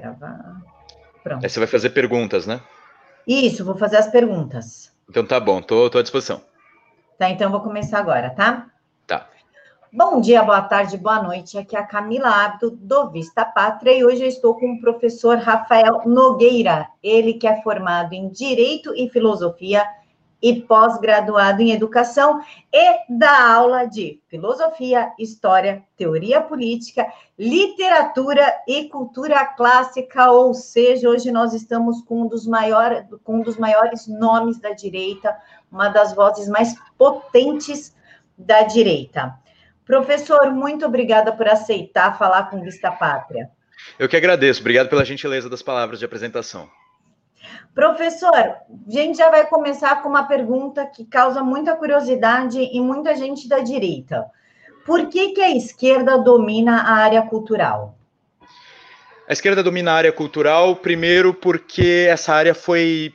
gravar. Pronto. Aí você vai fazer perguntas, né? Isso, vou fazer as perguntas. Então tá bom, tô, tô à disposição. Tá, então vou começar agora, tá? Tá. Bom dia, boa tarde, boa noite. Aqui é a Camila Abdo, do Vista Pátria, e hoje eu estou com o professor Rafael Nogueira, ele que é formado em Direito e Filosofia e pós-graduado em Educação e dá aula de Filosofia, História, Teoria Política, Literatura e Cultura Clássica, ou seja, hoje nós estamos com um dos maiores, com um dos maiores nomes da direita, uma das vozes mais potentes da direita. Professor, muito obrigada por aceitar falar com Vista Pátria. Eu que agradeço, obrigado pela gentileza das palavras de apresentação. Professor, a gente já vai começar com uma pergunta que causa muita curiosidade em muita gente da direita. Por que, que a esquerda domina a área cultural? A esquerda domina a área cultural, primeiro porque essa área foi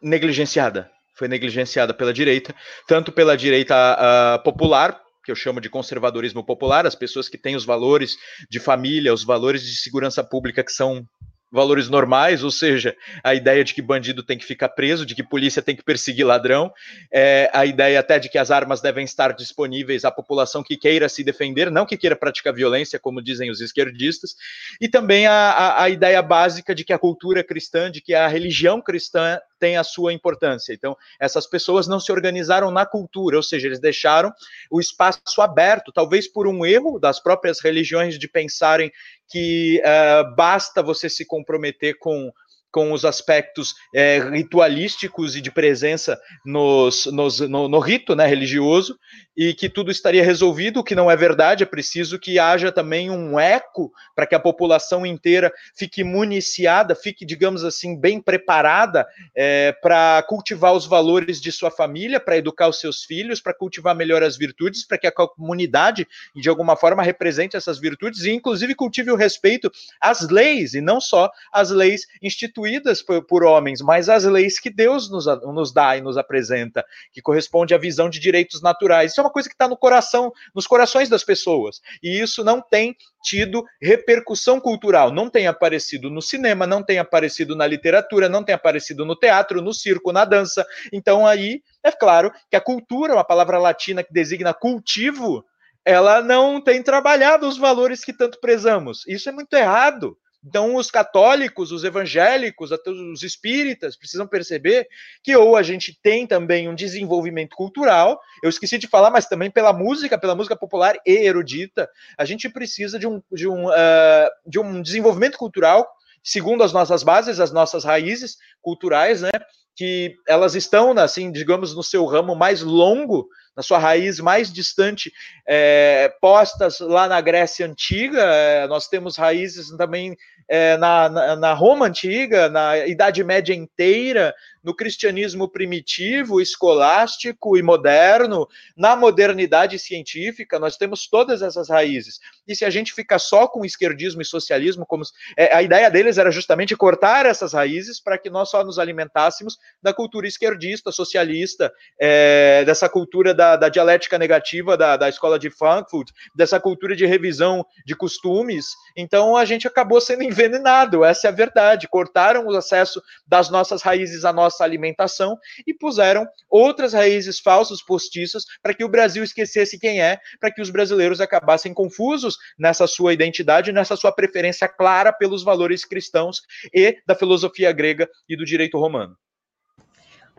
negligenciada. Foi negligenciada pela direita, tanto pela direita uh, popular, que eu chamo de conservadorismo popular, as pessoas que têm os valores de família, os valores de segurança pública que são valores normais, ou seja, a ideia de que bandido tem que ficar preso, de que polícia tem que perseguir ladrão, é, a ideia até de que as armas devem estar disponíveis à população que queira se defender, não que queira praticar violência, como dizem os esquerdistas, e também a, a, a ideia básica de que a cultura cristã, de que a religião cristã tem a sua importância. Então, essas pessoas não se organizaram na cultura, ou seja, eles deixaram o espaço aberto, talvez por um erro das próprias religiões de pensarem que uh, basta você se comprometer com com os aspectos é, ritualísticos e de presença nos, nos, no, no, rito né, religioso, e que tudo estaria resolvido, o que não é verdade, é preciso que haja também um eco para que a população inteira fique municiada, fique, digamos assim, bem preparada é, para cultivar os valores de sua família, para educar os seus filhos, para cultivar melhor as virtudes, para que a comunidade, de alguma forma, represente essas virtudes e, inclusive, cultive o respeito às leis, e não só às leis instituídas por, por homens, mas às leis que Deus nos, nos dá e nos apresenta, que corresponde à visão de direitos naturais. Isso é uma coisa que está no coração, nos corações das pessoas. E isso não tem tido repercussão cultural, não tem aparecido no cinema, não tem aparecido na literatura, não tem aparecido no teatro, no circo, na dança. Então aí é claro que a cultura, uma palavra latina que designa cultivo, ela não tem trabalhado os valores que tanto prezamos. Isso é muito errado. Então, os católicos, os evangélicos, até os espíritas precisam perceber que ou a gente tem também um desenvolvimento cultural, eu esqueci de falar, mas também pela música, pela música popular e erudita, a gente precisa de um, de um, uh, de um desenvolvimento cultural segundo as nossas bases, as nossas raízes culturais, né? Que elas estão, assim, digamos, no seu ramo mais longo na sua raiz mais distante, é, postas lá na Grécia Antiga. É, nós temos raízes também é, na, na, na, Roma Antiga, na Idade Média inteira, no cristianismo primitivo, escolástico e moderno, na modernidade científica, nós temos todas essas raízes. E se a gente fica só com esquerdismo e socialismo, como é, a ideia deles era justamente cortar essas raízes para que nós só nos alimentássemos da cultura esquerdista, socialista, é, dessa cultura da, da dialética negativa da, da escola de Frankfurt, dessa cultura de revisão de costumes. Então a gente acabou sendo envenenado, essa é a verdade. Cortaram o acesso das nossas raízes à nossa alimentação e puseram outras raízes falsas postiças para que o Brasil esquecesse quem é, para que os brasileiros acabassem confusos nessa sua identidade, nessa sua preferência clara pelos valores cristãos e da filosofia grega e do direito romano.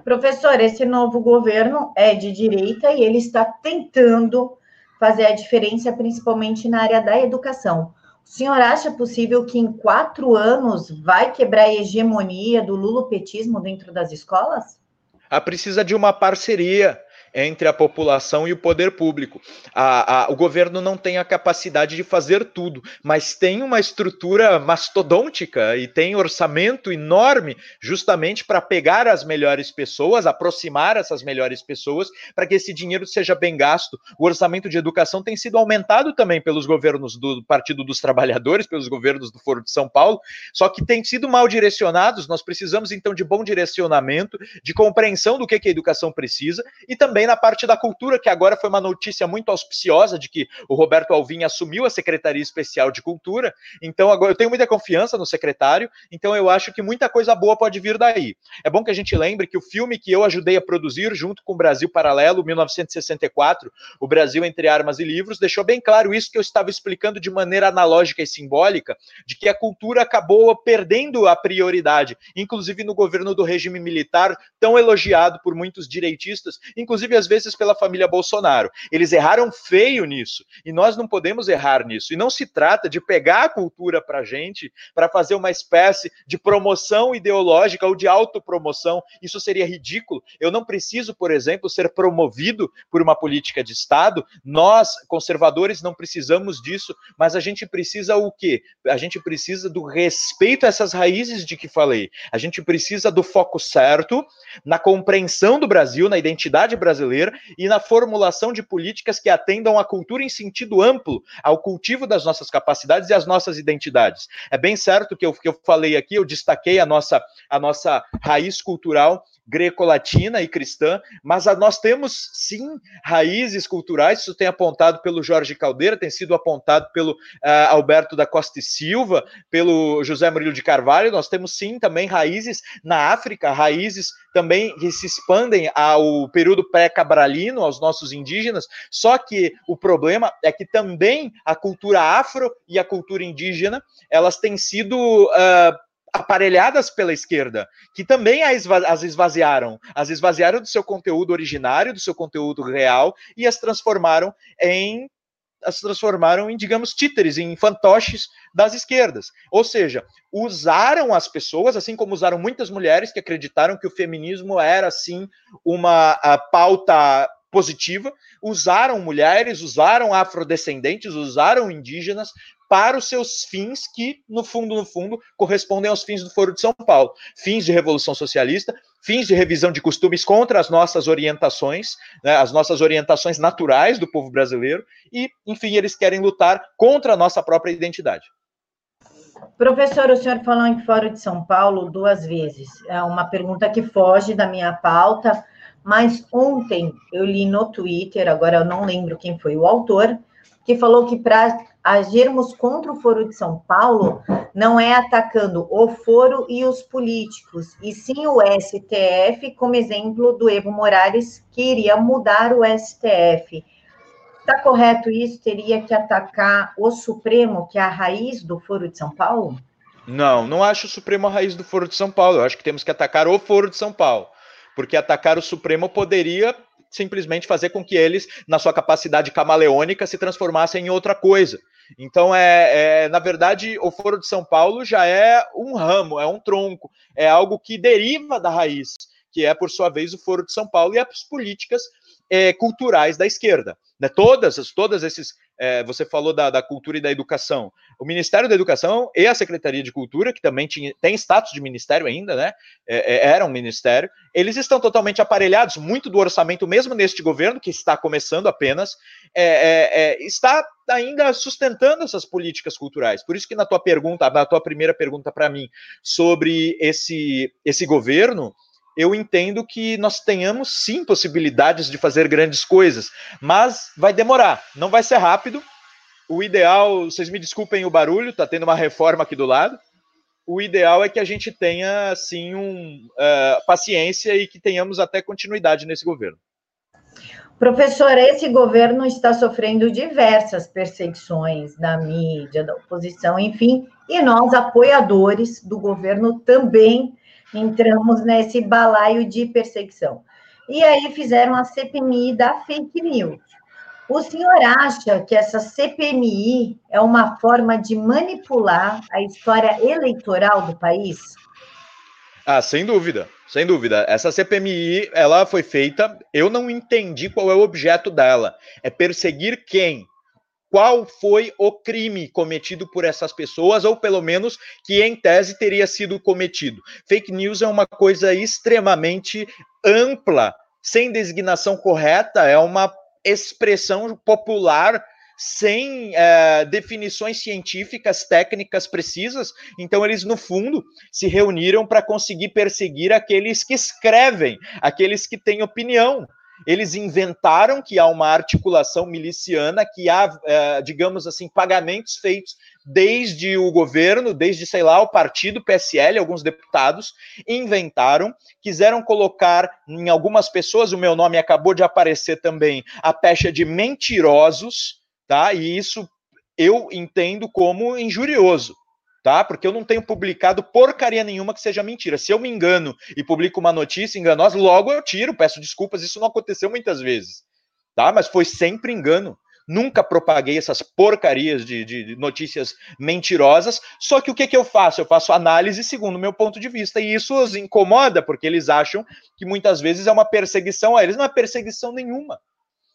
Professor, esse novo governo é de direita e ele está tentando fazer a diferença, principalmente na área da educação. O senhor acha possível que em quatro anos vai quebrar a hegemonia do lulopetismo dentro das escolas? Ah, precisa de uma parceria entre a população e o poder público. A, a, o governo não tem a capacidade de fazer tudo, mas tem uma estrutura mastodôntica e tem orçamento enorme justamente para pegar as melhores pessoas, aproximar essas melhores pessoas, para que esse dinheiro seja bem gasto. O orçamento de educação tem sido aumentado também pelos governos do Partido dos Trabalhadores, pelos governos do Foro de São Paulo, só que tem sido mal direcionados. Nós precisamos então de bom direcionamento, de compreensão do que, que a educação precisa e também também na parte da cultura, que agora foi uma notícia muito auspiciosa de que o Roberto Alvim assumiu a Secretaria Especial de Cultura. Então, agora eu tenho muita confiança no secretário, então eu acho que muita coisa boa pode vir daí. É bom que a gente lembre que o filme que eu ajudei a produzir junto com o Brasil Paralelo, 1964, O Brasil entre Armas e Livros, deixou bem claro isso que eu estava explicando de maneira analógica e simbólica, de que a cultura acabou perdendo a prioridade, inclusive no governo do regime militar, tão elogiado por muitos direitistas, inclusive às vezes pela família Bolsonaro. Eles erraram feio nisso, e nós não podemos errar nisso. E não se trata de pegar a cultura para gente para fazer uma espécie de promoção ideológica ou de autopromoção. Isso seria ridículo. Eu não preciso, por exemplo, ser promovido por uma política de Estado. Nós, conservadores, não precisamos disso, mas a gente precisa o quê? A gente precisa do respeito a essas raízes de que falei. A gente precisa do foco certo na compreensão do Brasil, na identidade brasileira e na formulação de políticas que atendam à cultura em sentido amplo, ao cultivo das nossas capacidades e às nossas identidades. É bem certo que eu, que eu falei aqui, eu destaquei a nossa, a nossa raiz cultural greco-latina e cristã, mas nós temos sim raízes culturais, isso tem apontado pelo Jorge Caldeira, tem sido apontado pelo uh, Alberto da Costa e Silva, pelo José Murilo de Carvalho, nós temos sim também raízes na África, raízes também que se expandem ao período pré-cabralino, aos nossos indígenas, só que o problema é que também a cultura afro e a cultura indígena, elas têm sido uh, aparelhadas pela esquerda, que também as esvaziaram, as esvaziaram do seu conteúdo originário, do seu conteúdo real e as transformaram em as transformaram em, digamos, títeres, em fantoches das esquerdas. Ou seja, usaram as pessoas, assim como usaram muitas mulheres que acreditaram que o feminismo era, sim, uma pauta positiva, usaram mulheres, usaram afrodescendentes, usaram indígenas para os seus fins que, no fundo, no fundo, correspondem aos fins do Foro de São Paulo. Fins de revolução socialista, fins de revisão de costumes contra as nossas orientações, né, as nossas orientações naturais do povo brasileiro, e, enfim, eles querem lutar contra a nossa própria identidade. Professor, o senhor falou em Foro de São Paulo duas vezes. É uma pergunta que foge da minha pauta, mas ontem eu li no Twitter, agora eu não lembro quem foi o autor, que falou que para agirmos contra o Foro de São Paulo não é atacando o foro e os políticos, e sim o STF, como exemplo do Evo Morales, que iria mudar o STF. Está correto isso? Teria que atacar o Supremo, que é a raiz do Foro de São Paulo? Não, não acho o Supremo a raiz do Foro de São Paulo. Eu acho que temos que atacar o Foro de São Paulo. Porque atacar o Supremo poderia simplesmente fazer com que eles, na sua capacidade camaleônica, se transformassem em outra coisa. Então, é, é, na verdade, o Foro de São Paulo já é um ramo, é um tronco, é algo que deriva da raiz, que é, por sua vez, o Foro de São Paulo e as políticas é, culturais da esquerda. Né? Todas, todas esses é, você falou da, da, cultura e da educação. O Ministério da Educação e a Secretaria de Cultura, que também tinha, tem status de ministério ainda, né? É, é, era um ministério, eles estão totalmente aparelhados, muito do orçamento, mesmo neste governo, que está começando apenas, é, é, está ainda sustentando essas políticas culturais. Por isso que na tua pergunta, na tua primeira pergunta para mim, sobre esse, esse governo, eu entendo que nós tenhamos sim possibilidades de fazer grandes coisas, mas vai demorar, não vai ser rápido. O ideal, vocês me desculpem o barulho, tá tendo uma reforma aqui do lado. O ideal é que a gente tenha assim um uh, paciência e que tenhamos até continuidade nesse governo. Professor, esse governo está sofrendo diversas perseguições da mídia, da oposição, enfim, e nós, apoiadores do governo, também entramos nesse balaio de perseguição. E aí fizeram a CPMI da fake news. O senhor acha que essa CPMI é uma forma de manipular a história eleitoral do país? Ah, sem dúvida, sem dúvida. Essa CPMI, ela foi feita, eu não entendi qual é o objeto dela. É perseguir quem? Qual foi o crime cometido por essas pessoas, ou pelo menos que em tese teria sido cometido. Fake news é uma coisa extremamente ampla, sem designação correta, é uma expressão popular sem é, definições científicas, técnicas precisas. Então, eles, no fundo, se reuniram para conseguir perseguir aqueles que escrevem, aqueles que têm opinião. Eles inventaram que há uma articulação miliciana, que há, é, digamos assim, pagamentos feitos desde o governo, desde, sei lá, o partido PSL, alguns deputados, inventaram, quiseram colocar em algumas pessoas, o meu nome acabou de aparecer também, a pecha de mentirosos, tá? E isso eu entendo como injurioso tá? Porque eu não tenho publicado porcaria nenhuma que seja mentira. Se eu me engano e publico uma notícia enganosa, logo eu tiro, peço desculpas, isso não aconteceu muitas vezes, tá? Mas foi sempre engano. Nunca propaguei essas porcarias de, de, notícias mentirosas. Só que o que, que eu faço? Eu faço análise segundo o meu ponto de vista. E isso os incomoda, porque eles acham que muitas vezes é uma perseguição a eles. Não é perseguição nenhuma.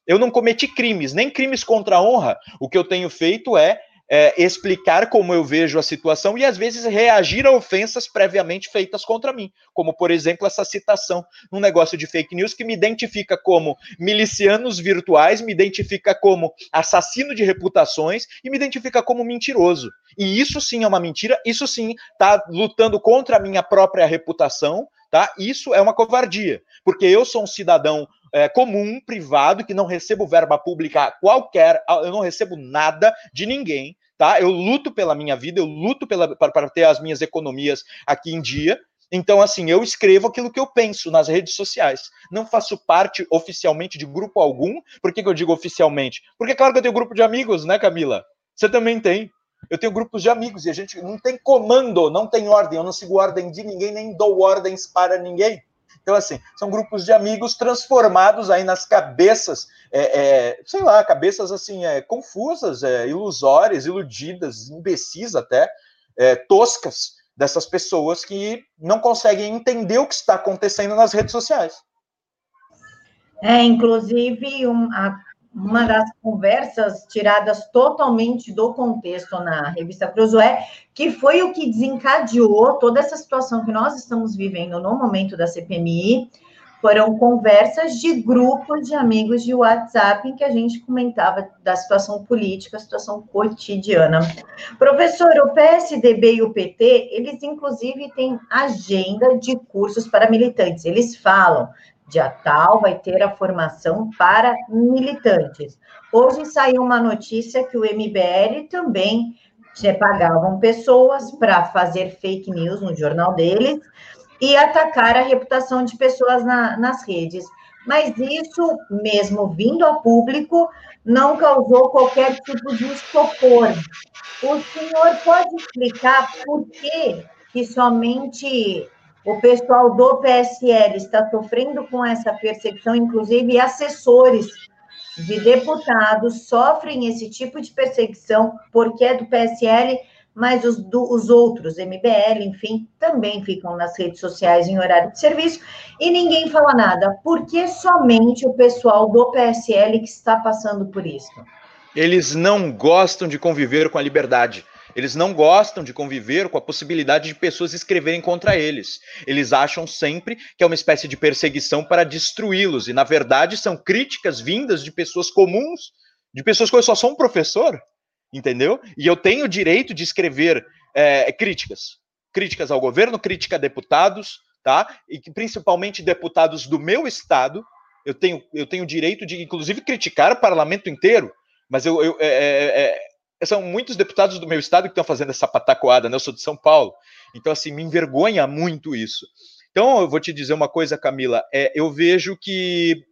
Eu não cometi crimes, nem crimes contra a honra. O que eu tenho feito é é, explicar como eu vejo a situação e às vezes reagir a ofensas previamente feitas contra mim, como por exemplo essa citação num negócio de fake news que me identifica como milicianos virtuais, me identifica como assassino de reputações e me identifica como mentiroso. E isso sim é uma mentira, isso sim está lutando contra a minha própria reputação, tá? Isso é uma covardia, porque eu sou um cidadão é, comum, privado, que não recebo verba pública qualquer, eu não recebo nada de ninguém, tá? Eu luto pela minha vida, eu luto pela, para, ter as minhas economias aqui em dia. Então, assim, eu escrevo aquilo que eu penso nas redes sociais. Não faço parte oficialmente de grupo algum. Por que, que eu digo oficialmente? Porque, claro que eu tenho grupo de amigos, né, Camila? Você também tem. Eu tenho grupos de amigos e a gente não tem comando, não tem ordem. Eu não sigo ordem de ninguém, nem dou ordens para ninguém. Então, assim, são grupos de amigos transformados aí nas cabeças, é, é, sei lá, cabeças assim, é, confusas, é, ilusórias, iludidas, imbecis até, é, toscas dessas pessoas que não conseguem entender o que está acontecendo nas redes sociais. É, inclusive, um, a uma das conversas tiradas totalmente do contexto na revista Cruzoé, que foi o que desencadeou toda essa situação que nós estamos vivendo no momento da CPMI, foram conversas de grupos de amigos de WhatsApp em que a gente comentava da situação política, situação cotidiana. Professor, o PSDB e o PT, eles inclusive têm agenda de cursos para militantes. Eles falam dia tal vai ter a formação para militantes. Hoje saiu uma notícia que o MBL também pagavam pessoas para fazer fake news no jornal deles e atacar a reputação de pessoas na, nas redes. Mas isso, mesmo vindo a público, não causou qualquer tipo de estopor. O senhor pode explicar por que, que somente o pessoal do PSL está sofrendo com essa perseguição, inclusive assessores de deputados sofrem esse tipo de perseguição porque é do PSL, mas os, do, os outros, MBL, enfim, também ficam nas redes sociais em horário de serviço e ninguém fala nada. Por que somente o pessoal do PSL que está passando por isso? Eles não gostam de conviver com a liberdade. Eles não gostam de conviver com a possibilidade de pessoas escreverem contra eles. Eles acham sempre que é uma espécie de perseguição para destruí-los. E, na verdade, são críticas vindas de pessoas comuns, de pessoas que eu só sou um professor, entendeu? E eu tenho o direito de escrever é, críticas. Críticas ao governo, crítica a deputados, tá? E principalmente deputados do meu estado. Eu tenho, eu tenho o direito de, inclusive, criticar o parlamento inteiro. Mas eu, eu é, é, é são muitos deputados do meu estado que estão fazendo essa patacoada, né? Eu sou de São Paulo. Então, assim, me envergonha muito isso. Então, eu vou te dizer uma coisa, Camila. É, eu vejo que,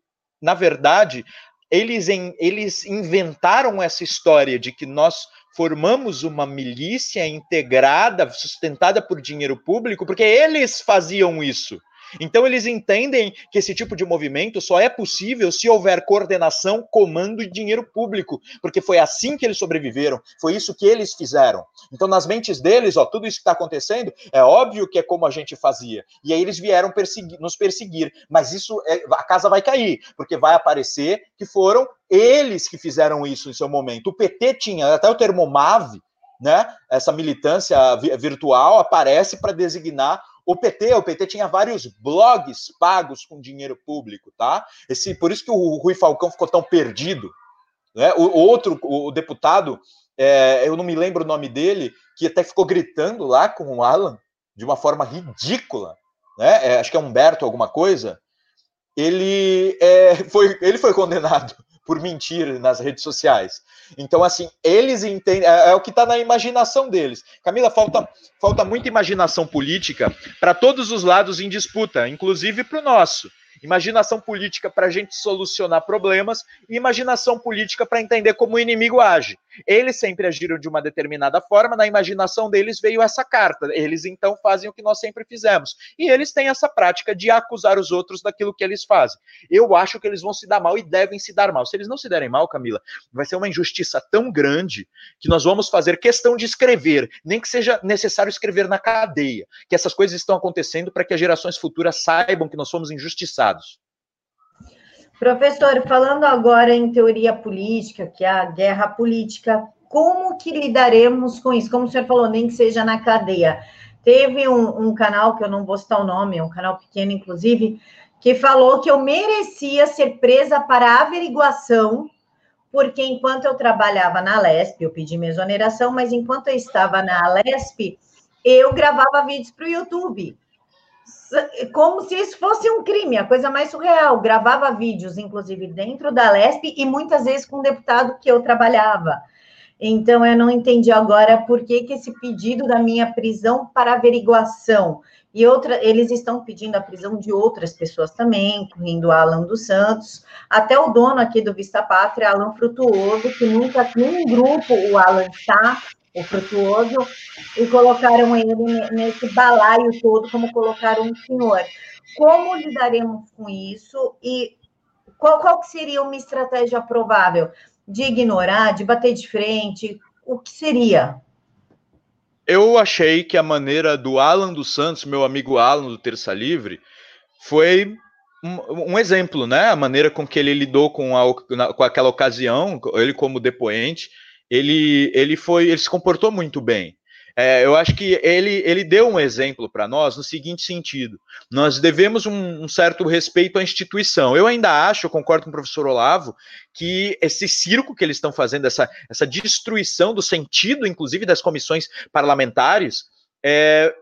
na verdade, eles, em, eles inventaram essa história de que nós formamos uma milícia integrada, sustentada por dinheiro público, porque eles faziam isso. Então eles entendem que esse tipo de movimento só é possível se houver coordenação, comando e dinheiro público, porque foi assim que eles sobreviveram, foi isso que eles fizeram. Então nas mentes deles, ó, tudo isso que está acontecendo é óbvio que é como a gente fazia. E aí eles vieram nos perseguir, mas isso é, a casa vai cair, porque vai aparecer que foram eles que fizeram isso em seu momento. O PT tinha até o termo MAV, né? Essa militância virtual aparece para designar o PT, o PT tinha vários blogs pagos com dinheiro público, tá? Esse, por isso que o Rui Falcão ficou tão perdido. Né? O, outro, o, deputado, é, eu não me lembro o nome dele, que até ficou gritando lá com o Alan de uma forma ridícula. Né? É, acho que é Humberto alguma coisa. ele, é, foi, ele foi condenado por mentir nas redes sociais. Então, assim, eles entendem, é, é o que está na imaginação deles. Camila, falta, falta muita imaginação política para todos os lados em disputa, inclusive para o nosso imaginação política para a gente solucionar problemas e imaginação política para entender como o inimigo age. Eles sempre agiram de uma determinada forma, na imaginação deles veio essa carta. Eles então fazem o que nós sempre fizemos. E eles têm essa prática de acusar os outros daquilo que eles fazem. Eu acho que eles vão se dar mal e devem se dar mal. Se eles não se derem mal, Camila, vai ser uma injustiça tão grande que nós vamos fazer questão de escrever, nem que seja necessário escrever na cadeia, que essas coisas estão acontecendo para que as gerações futuras saibam que nós somos injustiçados Professor, falando agora em teoria política, que é a guerra política, como que lidaremos com isso? Como o senhor falou, nem que seja na cadeia. Teve um, um canal, que eu não vou citar o nome, é um canal pequeno, inclusive, que falou que eu merecia ser presa para averiguação, porque enquanto eu trabalhava na Lesp, eu pedi minha exoneração, mas enquanto eu estava na Lesp, eu gravava vídeos para o YouTube como se isso fosse um crime, a coisa mais surreal. Gravava vídeos, inclusive, dentro da LESP e muitas vezes com um deputado que eu trabalhava. Então, eu não entendi agora por que, que esse pedido da minha prisão para averiguação. E outra, eles estão pedindo a prisão de outras pessoas também, incluindo Alan dos Santos, até o dono aqui do Vista Pátria, Alan Frutuoso, que nunca, nenhum grupo o Alan está, o frutuoso, e colocaram ele nesse balaio todo, como colocaram o senhor. Como lidaremos com isso e qual, qual seria uma estratégia provável? De ignorar, de bater de frente? O que seria? Eu achei que a maneira do Alan dos Santos, meu amigo Alan do Terça Livre, foi um, um, exemplo, né? A maneira com que ele lidou com, a, com aquela ocasião, ele como depoente, ele, ele foi, ele se comportou muito bem. É, eu acho que ele, ele deu um exemplo para nós no seguinte sentido: nós devemos um, um, certo respeito à instituição. Eu ainda acho, eu concordo com o professor Olavo, que esse circo que eles estão fazendo, essa, essa destruição do sentido, inclusive, das comissões parlamentares, é,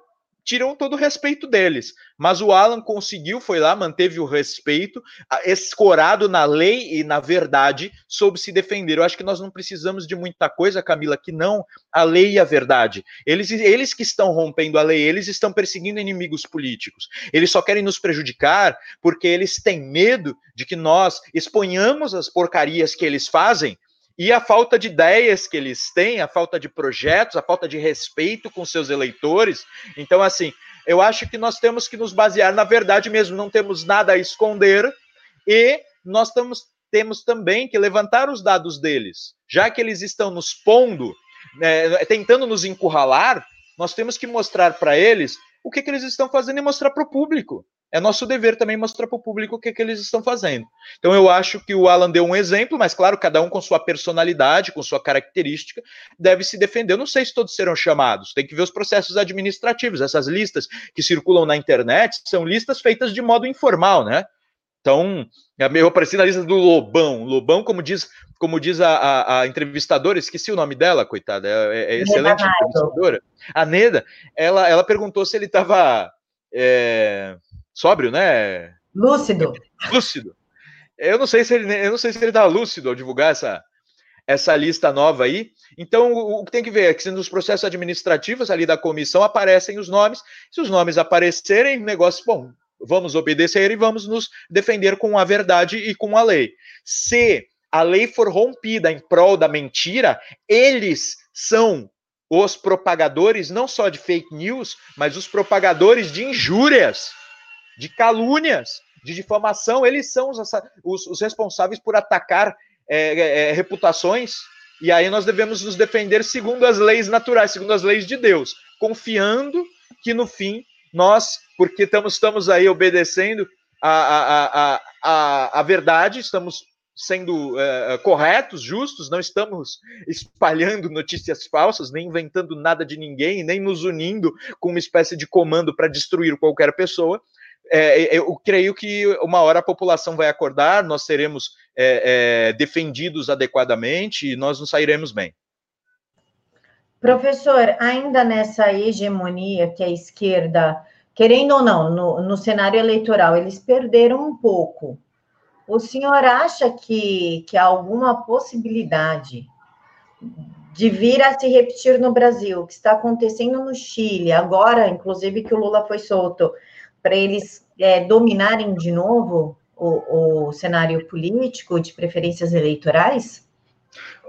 tiram todo o respeito deles. Mas o Alan conseguiu, foi lá, manteve o respeito, escorado na lei e na verdade, soube se defender. Eu acho que nós não precisamos de muita coisa, Camila, que não a lei e a verdade. Eles, eles que estão rompendo a lei, eles estão perseguindo inimigos políticos. Eles só querem nos prejudicar porque eles têm medo de que nós exponhamos as porcarias que eles fazem e a falta de ideias que eles têm, a falta de projetos, a falta de respeito com seus eleitores. Então, assim, eu acho que nós temos que nos basear na verdade mesmo, não temos nada a esconder e nós temos, também que levantar os dados deles. Já que eles estão nos pondo, né, tentando nos encurralar, nós temos que mostrar para eles o que, que eles estão fazendo e mostrar para o público é nosso dever também mostrar para o público o que, que eles estão fazendo. Então eu acho que o Alan deu um exemplo, mas claro, cada um com sua personalidade, com sua característica, deve se defender. Eu não sei se todos serão chamados, tem que ver os processos administrativos. Essas listas que circulam na internet são listas feitas de modo informal, né? Então, eu apareci na lista do Lobão. Lobão, como diz, como diz a, a, a entrevistadora, esqueci o nome dela, coitada, é, é excelente entrevistadora. A Neda, ela, ela perguntou se ele estava. É, sóbrio, né? Lúcido. Lúcido. Eu não sei se ele, eu não sei se ele tá lúcido ao divulgar essa, essa lista nova aí. Então, o, que tem que ver é que nos processos administrativos ali da comissão aparecem os nomes. Se os nomes aparecerem, negócio, bom, vamos obedecer e vamos nos defender com a verdade e com a lei. Se a lei for rompida em prol da mentira, eles são os propagadores não só de fake news, mas os propagadores de injúrias de calúnias, de difamação, eles são os, os, os responsáveis por atacar é, é, é, reputações, e aí nós devemos nos defender segundo as leis naturais, segundo as leis de Deus, confiando que no fim nós, porque estamos, estamos aí obedecendo a, a, a, a, a verdade, estamos sendo é, corretos, justos, não estamos espalhando notícias falsas, nem inventando nada de ninguém, nem nos unindo com uma espécie de comando para destruir qualquer pessoa, é, é, eu creio que uma hora a população vai acordar, nós seremos é, é, defendidos adequadamente e nós nos sairemos bem. Professor, ainda nessa hegemonia que a esquerda querendo ou não, no, no cenário eleitoral, eles perderam um pouco. O senhor acha que, que há alguma possibilidade de vir a se repetir no Brasil, o que está acontecendo no Chile, agora, inclusive, que o Lula foi solto, para eles é, dominarem de novo o, o cenário político de preferências eleitorais?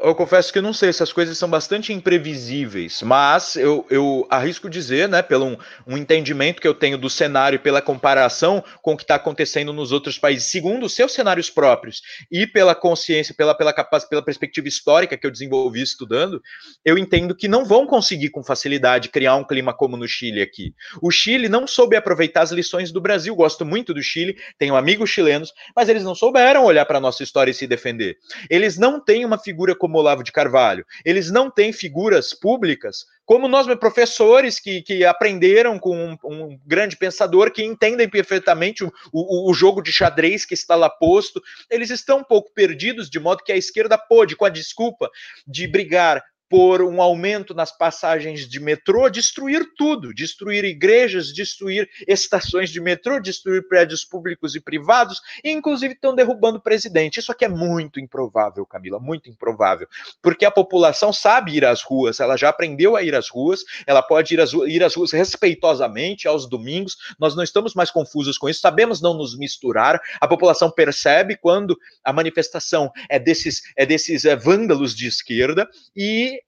Eu confesso que eu não sei, essas coisas são bastante imprevisíveis, mas eu, eu arrisco dizer, né, pelo um, um, entendimento que eu tenho do cenário pela comparação com o que está acontecendo nos outros países, segundo os seus cenários próprios e pela consciência, pela, pela, capacidade, pela perspectiva histórica que eu desenvolvi estudando, eu entendo que não vão conseguir com facilidade criar um clima como no Chile aqui. O Chile não soube aproveitar as lições do Brasil, gosto muito do Chile, tenho amigos chilenos, mas eles não souberam olhar para a nossa história e se defender. Eles não têm uma figura como como Olavo de Carvalho. Eles não têm figuras públicas como nós, professores que, que aprenderam com um, um grande pensador, que entendem perfeitamente o, o, o, jogo de xadrez que está lá posto, eles estão um pouco perdidos, de modo que a esquerda pôde, com a desculpa de brigar por um aumento nas passagens de metrô, destruir tudo, destruir igrejas, destruir estações de metrô, destruir prédios públicos e privados, e inclusive estão derrubando o presidente. Isso aqui é muito improvável, Camila, muito improvável, porque a população sabe ir às ruas, ela já aprendeu a ir às ruas, ela pode ir às, ir às ruas respeitosamente aos domingos, nós não estamos mais confusos com isso, sabemos não nos misturar, a população percebe quando a manifestação é desses, é desses é, vândalos de esquerda, e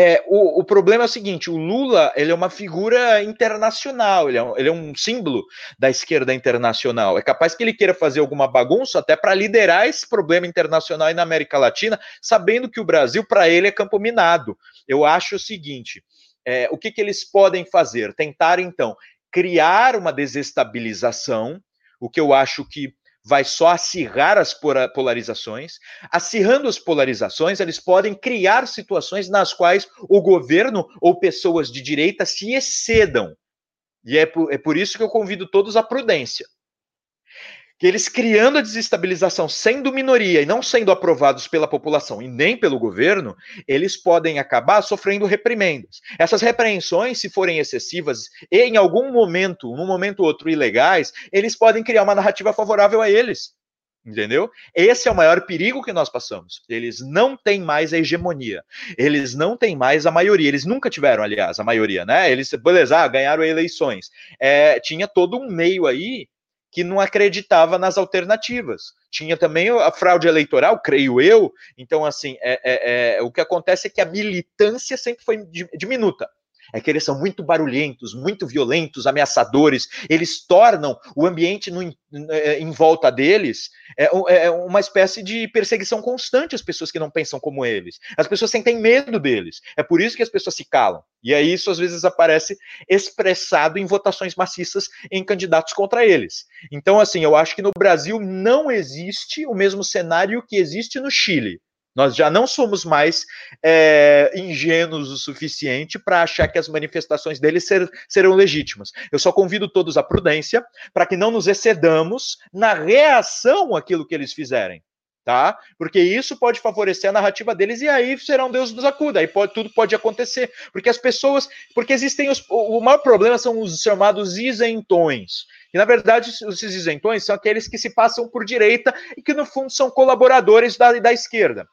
é, o, o, problema é o seguinte: o Lula ele é uma figura internacional, ele é, um, ele é, um, símbolo da esquerda internacional. É capaz que ele queira fazer alguma bagunça até para liderar esse problema internacional aí na América Latina, sabendo que o Brasil, para ele, é campo minado. Eu acho o seguinte: é, o que, que eles podem fazer? Tentar, então, criar uma desestabilização, o que eu acho que vai só acirrar as polarizações. Acirrando as polarizações, eles podem criar situações nas quais o governo ou pessoas de direita se excedam. E é por, é por isso que eu convido todos à prudência que eles criando a desestabilização, sendo minoria e não sendo aprovados pela população e nem pelo governo, eles podem acabar sofrendo reprimendas. Essas repreensões, se forem excessivas e em algum momento, num momento ou outro ilegais, eles podem criar uma narrativa favorável a eles. Entendeu? Esse é o maior perigo que nós passamos. Eles não têm mais a hegemonia. Eles não têm mais a maioria. Eles nunca tiveram, aliás, a maioria, né? Eles, beleza, ah, ganharam eleições. É, tinha todo um meio aí que não acreditava nas alternativas. Tinha também a fraude eleitoral, creio eu. Então, assim, é, é, é, o que acontece é que a militância sempre foi diminuta é que eles são muito barulhentos, muito violentos, ameaçadores, eles tornam o ambiente no, é, em volta deles é, é, uma espécie de perseguição constante às pessoas que não pensam como eles. As pessoas sentem medo deles. É por isso que as pessoas se calam. E aí isso às vezes aparece expressado em votações maciças em candidatos contra eles. Então, assim, eu acho que no Brasil não existe o mesmo cenário que existe no Chile. Nós já não somos mais é, ingênuos o suficiente para achar que as manifestações deles ser, serão legítimas. Eu só convido todos à prudência para que não nos excedamos na reação àquilo que eles fizerem. Tá? Porque isso pode favorecer a narrativa deles e aí serão Deus nos acuda, aí pode, tudo pode acontecer, porque as pessoas, porque existem os, o maior problema são os chamados isentões, e, na verdade, os isentões são aqueles que se passam por direita e que, no fundo, são colaboradores da, da esquerda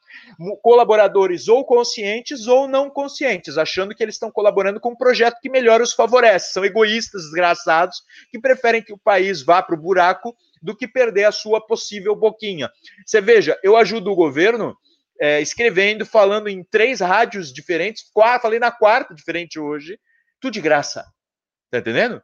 colaboradores ou conscientes ou não conscientes, achando que eles estão colaborando com um projeto que melhor os favorece. São egoístas, desgraçados, que preferem que o país vá para o buraco do que perder a sua possível boquinha. Você veja, eu ajudo o governo é, escrevendo, falando em três rádios diferentes, quatro, falei na quarta diferente hoje, tudo de graça. Tá entendendo?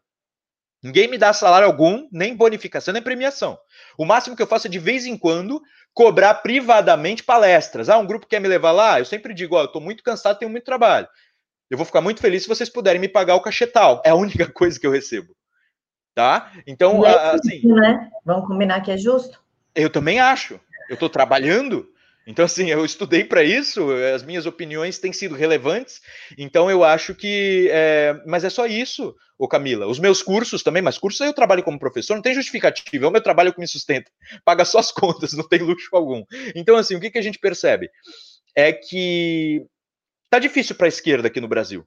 Ninguém me dá salário algum, nem bonificação, nem premiação. O máximo que eu faço é de vez em quando cobrar privadamente palestras. Ah, um grupo quer me levar lá? Eu sempre digo, ó, eu estou muito cansado, tenho muito trabalho. Eu vou ficar muito feliz se vocês puderem me pagar o cachetal. É a única coisa que eu recebo. Tá? Então, é assim. Justo, né? Vamos combinar que é justo? Eu também acho. Eu estou trabalhando então, assim, eu estudei para isso, as minhas opiniões têm sido relevantes, então eu acho que. É... Mas é só isso, ô Camila. Os meus cursos também, mas cursos eu trabalho como professor, não tem justificativa, é o meu trabalho que me sustenta, paga só as contas, não tem luxo algum. Então, assim, o que, que a gente percebe? É que tá difícil para a esquerda aqui no Brasil.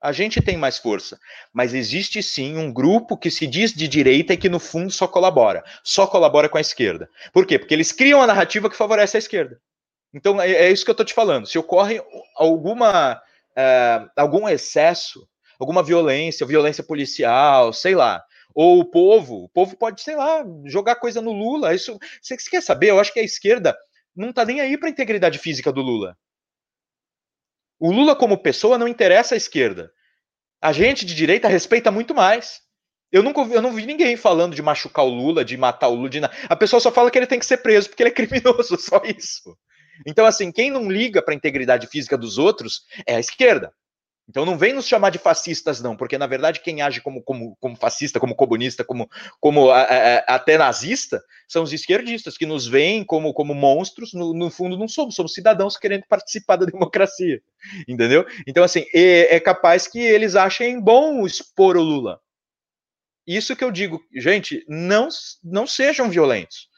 A gente tem mais força. Mas existe sim um grupo que se diz de direita e que, no fundo, só colabora. Só colabora com a esquerda. Por quê? Porque eles criam a narrativa que favorece a esquerda. Então, é, é isso que eu estou te falando. Se ocorre alguma, é, algum excesso, alguma violência, violência policial, sei lá, ou o povo, o povo pode, sei lá, jogar coisa no Lula. Isso, você, você quer saber? Eu acho que a esquerda não está nem aí para a integridade física do Lula. O Lula, como pessoa, não interessa à esquerda. A gente de direita respeita muito mais. Eu nunca eu não vi ninguém falando de machucar o Lula, de matar o Lula. De... A pessoa só fala que ele tem que ser preso porque ele é criminoso, só isso. Então, assim, quem não liga para a integridade física dos outros é a esquerda. Então não vem nos chamar de fascistas, não, porque na verdade quem age como, como, como fascista, como comunista, como, como até nazista, são os esquerdistas que nos veem como, como monstros, no, no, fundo não somos, somos cidadãos querendo participar da democracia, entendeu? Então, assim, é, é capaz que eles achem bom expor o Lula. Isso que eu digo, gente, não, não sejam violentos.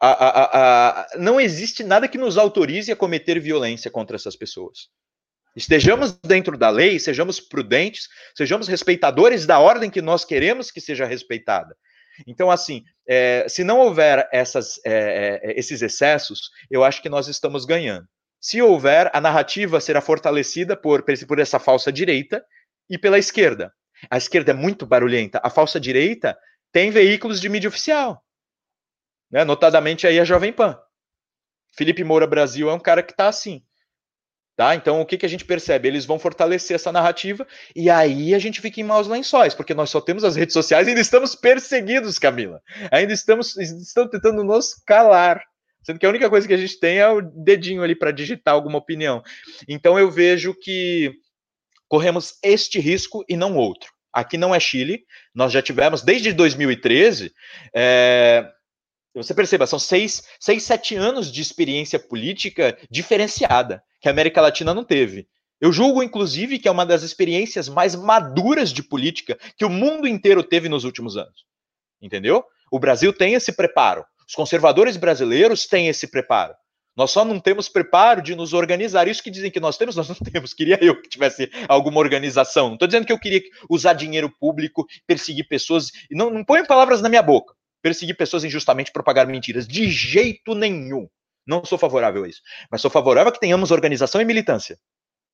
A, não existe nada que nos autorize a cometer violência contra essas pessoas. Estejamos dentro da lei, sejamos prudentes, sejamos respeitadores da ordem que nós queremos que seja respeitada. Então, assim, é, se não houver essas, é, é, esses excessos, eu acho que nós estamos ganhando. Se houver, a narrativa será fortalecida por, por essa falsa direita e pela esquerda. A esquerda é muito barulhenta. A falsa direita tem veículos de mídia oficial, né? notadamente aí a Jovem Pan. Felipe Moura Brasil é um cara que está assim. Tá? Então, o que, que a gente percebe? Eles vão fortalecer essa narrativa e aí a gente fica em maus lençóis, porque nós só temos as redes sociais e ainda estamos perseguidos, Camila. Ainda estamos estão tentando nos calar. Sendo que a única coisa que a gente tem é o dedinho ali para digitar alguma opinião. Então, eu vejo que corremos este risco e não outro. Aqui não é Chile, nós já tivemos desde 2013. É, você perceba, são seis, seis, sete anos de experiência política diferenciada que a América Latina não teve. Eu julgo, inclusive, que é uma das experiências mais maduras de política que o mundo inteiro teve nos últimos anos. Entendeu? O Brasil tem esse preparo. Os conservadores brasileiros têm esse preparo. Nós só não temos preparo de nos organizar. Isso que dizem que nós temos, nós não temos. Queria eu que tivesse alguma organização. Não estou dizendo que eu queria usar dinheiro público, perseguir pessoas. Não, não ponho palavras na minha boca. Perseguir pessoas injustamente, propagar mentiras. De jeito nenhum. Não sou favorável a isso. Mas sou favorável a que tenhamos organização e militância.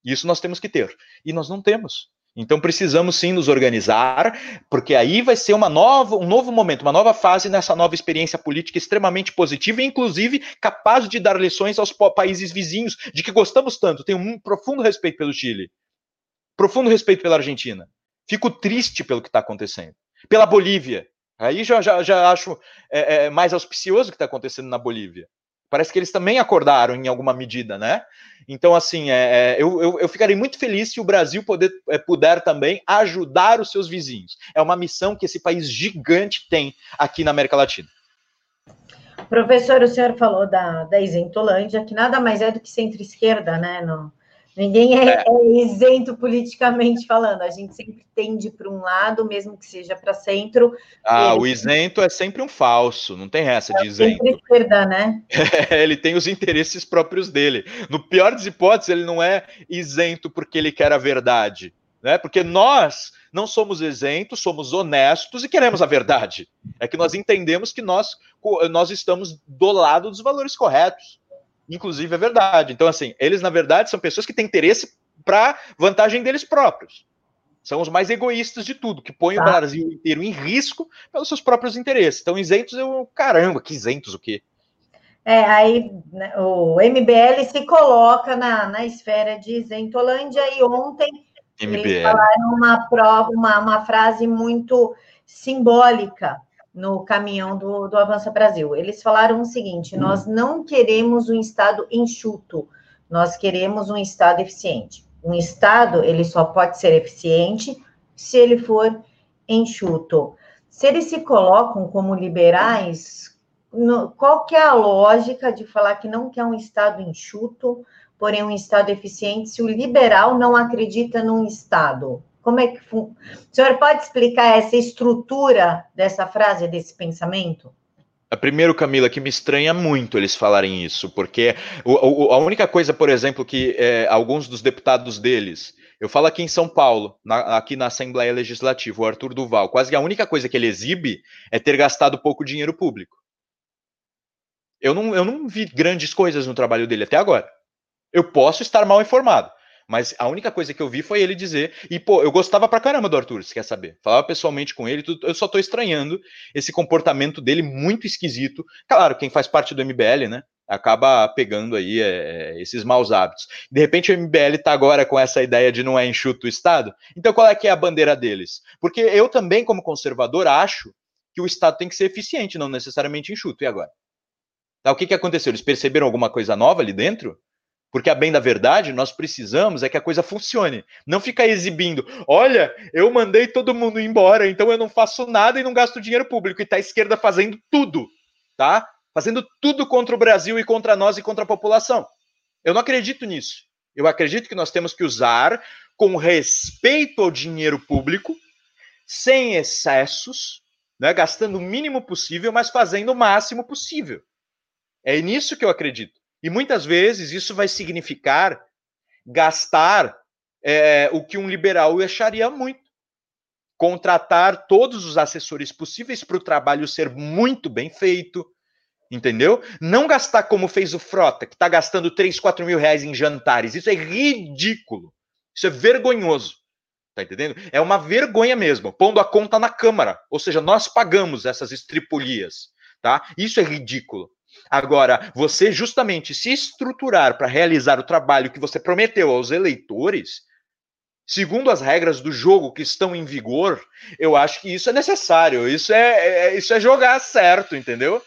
Isso nós temos que ter. E nós não temos. Então precisamos sim nos organizar, porque aí vai ser uma nova, um novo momento, uma nova fase nessa nova experiência política extremamente positiva e inclusive capaz de dar lições aos países vizinhos, de que gostamos tanto. Tenho um profundo respeito pelo Chile, profundo respeito pela Argentina. Fico triste pelo que está acontecendo. Pela Bolívia. Aí já, já, já acho é, é, mais auspicioso o que está acontecendo na Bolívia. Parece que eles também acordaram em alguma medida, né? Então, assim, é, é, eu, eu, eu, ficarei muito feliz se o Brasil poder, é, puder também ajudar os seus vizinhos. É uma missão que esse país gigante tem aqui na América Latina. Professor, o senhor falou da, da Isentolândia, que nada mais é do que centro-esquerda, né? No, Ninguém é, é. é, isento politicamente falando. A gente sempre tende para um lado, mesmo que seja para centro. Ah, ele... o isento é sempre um falso, não tem essa é de isento. Sempre esquerda, né? ele tem os interesses próprios dele. No pior das hipóteses, ele não é isento porque ele quer a verdade, né? Porque nós não somos isentos, somos honestos e queremos a verdade. É que nós entendemos que nós, nós estamos do lado dos valores corretos inclusive, é verdade. Então, assim, eles, na verdade, são pessoas que têm interesse para vantagem deles próprios. São os mais egoístas de tudo, que põem tá. o Brasil inteiro em risco pelos seus próprios interesses. Então, isentos, eu, caramba, que isentos o quê? É, aí né, o MBL se coloca na, na esfera de isentolândia e ontem MBL. eles falaram uma prova, uma, uma frase muito simbólica no caminhão do, do Avança Brasil. Eles falaram o seguinte: nós não queremos um Estado enxuto, nós queremos um Estado eficiente. Um Estado ele só pode ser eficiente se ele for enxuto. Se eles se colocam como liberais, no, qual que é a lógica de falar que não quer um Estado enxuto, porém um Estado eficiente, se o liberal não acredita num Estado? Como é que o senhor pode explicar essa estrutura dessa frase, desse pensamento? Primeiro, Camila, que me estranha muito eles falarem isso, porque a única coisa, por exemplo, que é, alguns dos deputados deles, Eu falo aqui em São Paulo, na, aqui na Assembleia Legislativa, o Arthur Duval, quase que a única coisa que ele exibe é ter gastado pouco dinheiro público. Eu não, eu não vi grandes coisas no trabalho dele até agora. Eu posso estar mal informado, mas a única coisa que eu vi foi ele dizer. E, pô, eu gostava pra caramba do Arthur, se quer saber. Falava pessoalmente com ele, tudo, eu só tô estranhando esse comportamento dele muito esquisito. Claro, quem faz parte do MBL, né? acaba pegando aí é, esses maus hábitos. De repente o MBL está agora com essa ideia de não é enxuto o Estado. Então qual é que é a bandeira deles? Porque eu também, como conservador, acho que o Estado tem que ser eficiente, não necessariamente enxuto. E agora? Tá, o que, que aconteceu? Eles perceberam alguma coisa nova ali dentro? Porque a bem da verdade, nós precisamos é que a coisa funcione. Não ficar exibindo, olha, eu mandei todo mundo embora, então eu não faço nada e não gasto dinheiro público. E tá a esquerda fazendo tudo, tá? fazendo tudo contra o Brasil e contra nós e contra a população. Eu não acredito nisso. Eu acredito que nós temos que usar com respeito ao dinheiro público, sem excessos, né, gastando o mínimo possível, mas fazendo o máximo possível. É nisso que eu acredito. E muitas vezes isso vai significar gastar é, o que um liberal acharia muito. Contratar todos os assessores possíveis para o trabalho ser muito bem feito, Entendeu? Não gastar como fez o Frota, que está gastando 3, 4 mil reais em jantares. Isso é ridículo. Isso é vergonhoso. Tá entendendo? É uma vergonha mesmo, pondo a conta na Câmara. Ou seja, nós pagamos essas estripulias. Tá? Isso é ridículo. Agora, você justamente se estruturar para realizar o trabalho que você prometeu aos eleitores, segundo as regras do jogo que estão em vigor, eu acho que isso é necessário. Isso é, é isso é jogar certo, entendeu?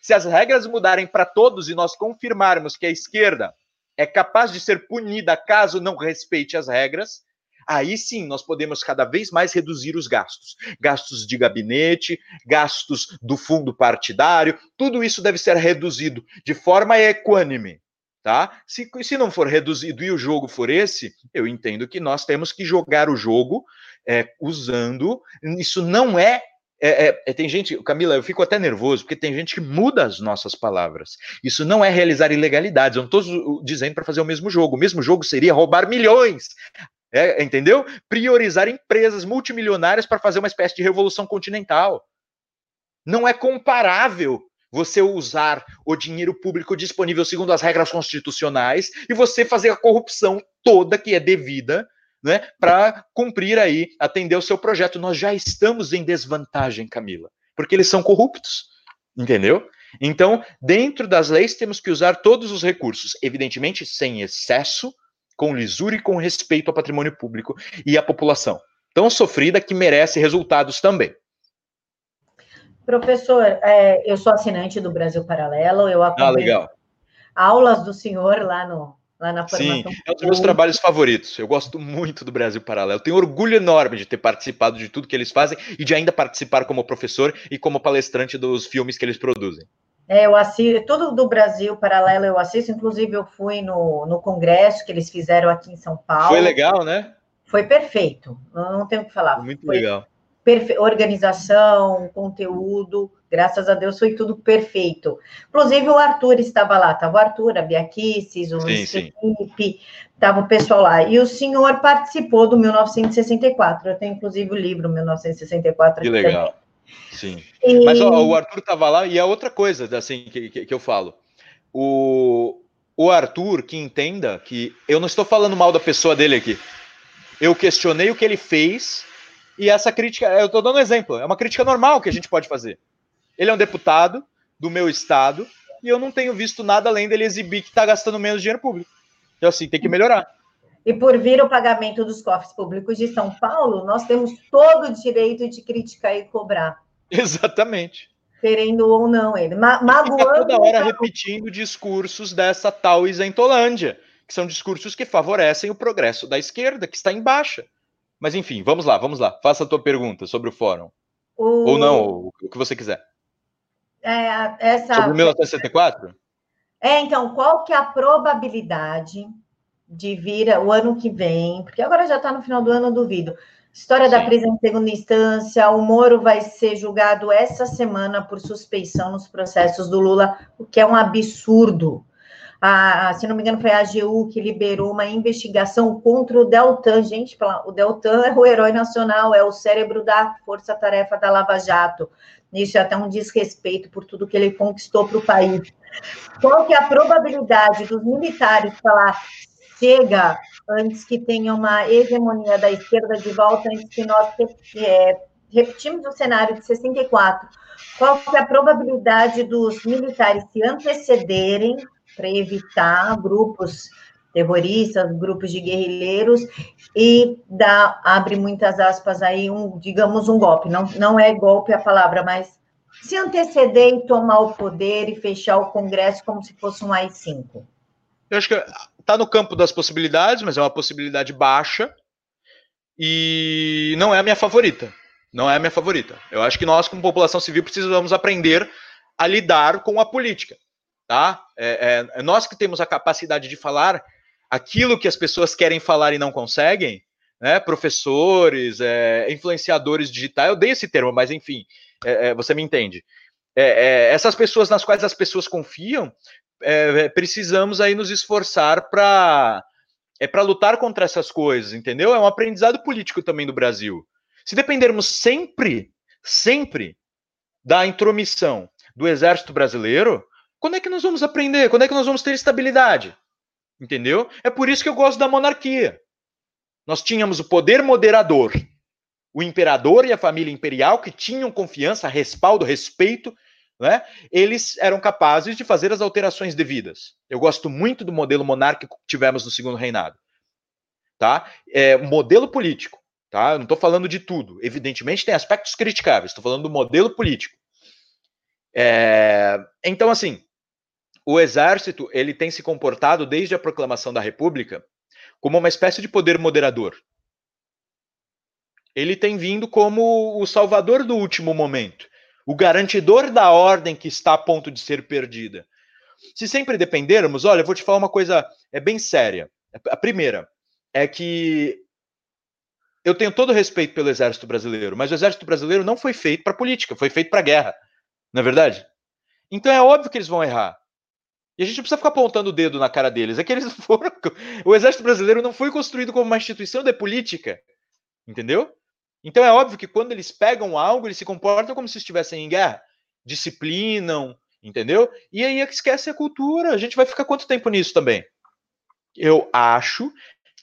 Se as regras mudarem para todos e nós confirmarmos que a esquerda é capaz de ser punida caso não respeite as regras, aí sim nós podemos cada vez mais reduzir os gastos. Gastos de gabinete, gastos do fundo partidário, tudo isso deve ser reduzido de forma equânime. Tá? Se, se não for reduzido e o jogo for esse, eu entendo que nós temos que jogar o jogo é, usando. Isso não é é, é, é, tem gente, Camila, eu fico até nervoso, porque tem gente que muda as nossas palavras. Isso não é realizar ilegalidades. Eu não estou dizendo para fazer o mesmo jogo. O mesmo jogo seria roubar milhões. É, entendeu? Priorizar empresas multimilionárias para fazer uma espécie de revolução continental. Não é comparável você usar o dinheiro público disponível segundo as regras constitucionais e você fazer a corrupção toda que é devida né, para cumprir aí, atender o seu projeto. Nós já estamos em desvantagem, Camila, porque eles são corruptos, entendeu? Então, dentro das leis, temos que usar todos os recursos, evidentemente sem excesso, com lisura e com respeito ao patrimônio público e à população. Tão sofrida que merece resultados também. Professor, é, eu sou assinante do Brasil Paralelo, eu acompanho ah, legal. aulas do senhor lá no, lá na formação. Sim, é um dos meus trabalhos favoritos. Eu gosto muito do Brasil Paralelo. Tenho orgulho enorme de ter participado de tudo que eles fazem e de ainda participar como professor e como palestrante dos filmes que eles produzem. É, eu assisto, tudo do Brasil Paralelo eu assisto, inclusive eu fui no, no congresso que eles fizeram aqui em São Paulo. Foi legal, né? Foi perfeito, não, não tenho o que falar. Muito Foi legal. Organização, conteúdo, Graças a Deus foi tudo perfeito. Inclusive o Arthur estava lá, estava o Arthur, a Biaquices, o Felipe, estava o pessoal lá. E o senhor participou do 1964. Eu tenho inclusive o livro 1964 Que legal. Também. Sim. E... Mas ó, o Arthur estava lá e a outra coisa assim que, que, que eu falo. O, o Arthur que entenda que eu não estou falando mal da pessoa dele aqui. Eu questionei o que ele fez e essa crítica, eu estou dando um exemplo, é uma crítica normal que a gente pode fazer. Ele é um deputado do meu estado e eu não tenho visto nada além dele exibir que está gastando menos dinheiro público. Então, assim, tem que melhorar. E por vir o pagamento dos cofres públicos de São Paulo, nós temos todo o direito de criticar e cobrar. Exatamente. Querendo ou não ele. Ma magoando. toda hora repetindo discursos dessa tal isentolândia, que são discursos que favorecem o progresso da esquerda, que está em baixa. Mas enfim, vamos lá, vamos lá. Faça a tua pergunta sobre o fórum. O... Ou não, o que você quiser. É, essa... Sobre 1964? É, então, qual que é a probabilidade de vir o ano que vem? Porque agora já está no final do ano, eu duvido. História Sim. da prisão em segunda instância, o Moro vai ser julgado essa semana por suspeição nos processos do Lula, o que é um absurdo. a, se não me engano, foi a AGU que liberou uma investigação contra o Deltan. Gente, o Deltan é o herói nacional, é o cérebro da força-tarefa da Lava Jato. Isso é até um desrespeito por tudo que ele conquistou para o país. Qual que é a probabilidade dos militares falar chega antes que tenha uma hegemonia da esquerda de volta, antes que nós é, repetimos o cenário de 64? Qual que é a probabilidade dos militares se antecederem para evitar grupos terroristas, grupos de guerrilheiros e dá, abre muitas aspas aí, um, digamos, um golpe. Não, não é golpe a palavra, mas se anteceder e tomar o poder e fechar o Congresso como se fosse um AI-5. Eu acho que está no campo das possibilidades, mas é uma possibilidade baixa e não é a minha favorita. Não é a minha favorita. Eu acho que nós, como população civil, precisamos aprender a lidar com a política. Tá? É, é, é nós que temos a capacidade de falar aquilo que as pessoas querem falar e não conseguem, né? Professores, é, influenciadores digitais, eu dei esse termo, mas enfim, é, é, você me entende. É, essas pessoas nas quais as pessoas confiam, precisamos aí nos esforçar para é para lutar contra essas coisas, entendeu? É um aprendizado político também do Brasil. Se dependermos sempre, sempre da intromissão do exército brasileiro, quando é que nós vamos aprender? Quando é que nós vamos ter estabilidade? Entendeu? É por isso que eu gosto da monarquia. Nós tínhamos o poder moderador, o imperador e a família imperial que tinham confiança, respaldo, respeito, né? Eles eram capazes de fazer as alterações devidas. Eu gosto muito do modelo monárquico que tivemos no segundo reinado, tá? É modelo político, tá? Eu não estou falando de tudo. Evidentemente tem aspectos criticáveis. Estou falando do modelo político. É... Então assim, o exército ele tem se comportado desde a proclamação da República como uma espécie de poder moderador. Ele tem vindo como o salvador do último momento, o garantidor da ordem que está a ponto de ser perdida. Se sempre dependermos, olha, eu vou te falar uma coisa é bem séria. A primeira é que eu tenho todo respeito pelo exército brasileiro, mas o exército brasileiro não foi feito para política, foi feito para guerra. Não é verdade? Então é óbvio que eles vão errar. E a gente não precisa ficar apontando o dedo na cara deles. É que eles foram. O exército brasileiro não foi construído como uma instituição de política. Entendeu? Então é óbvio que quando eles pegam algo, eles se comportam como se estivessem em guerra. Disciplinam, entendeu? E aí é que esquece a cultura. A gente vai ficar quanto tempo nisso também? Eu acho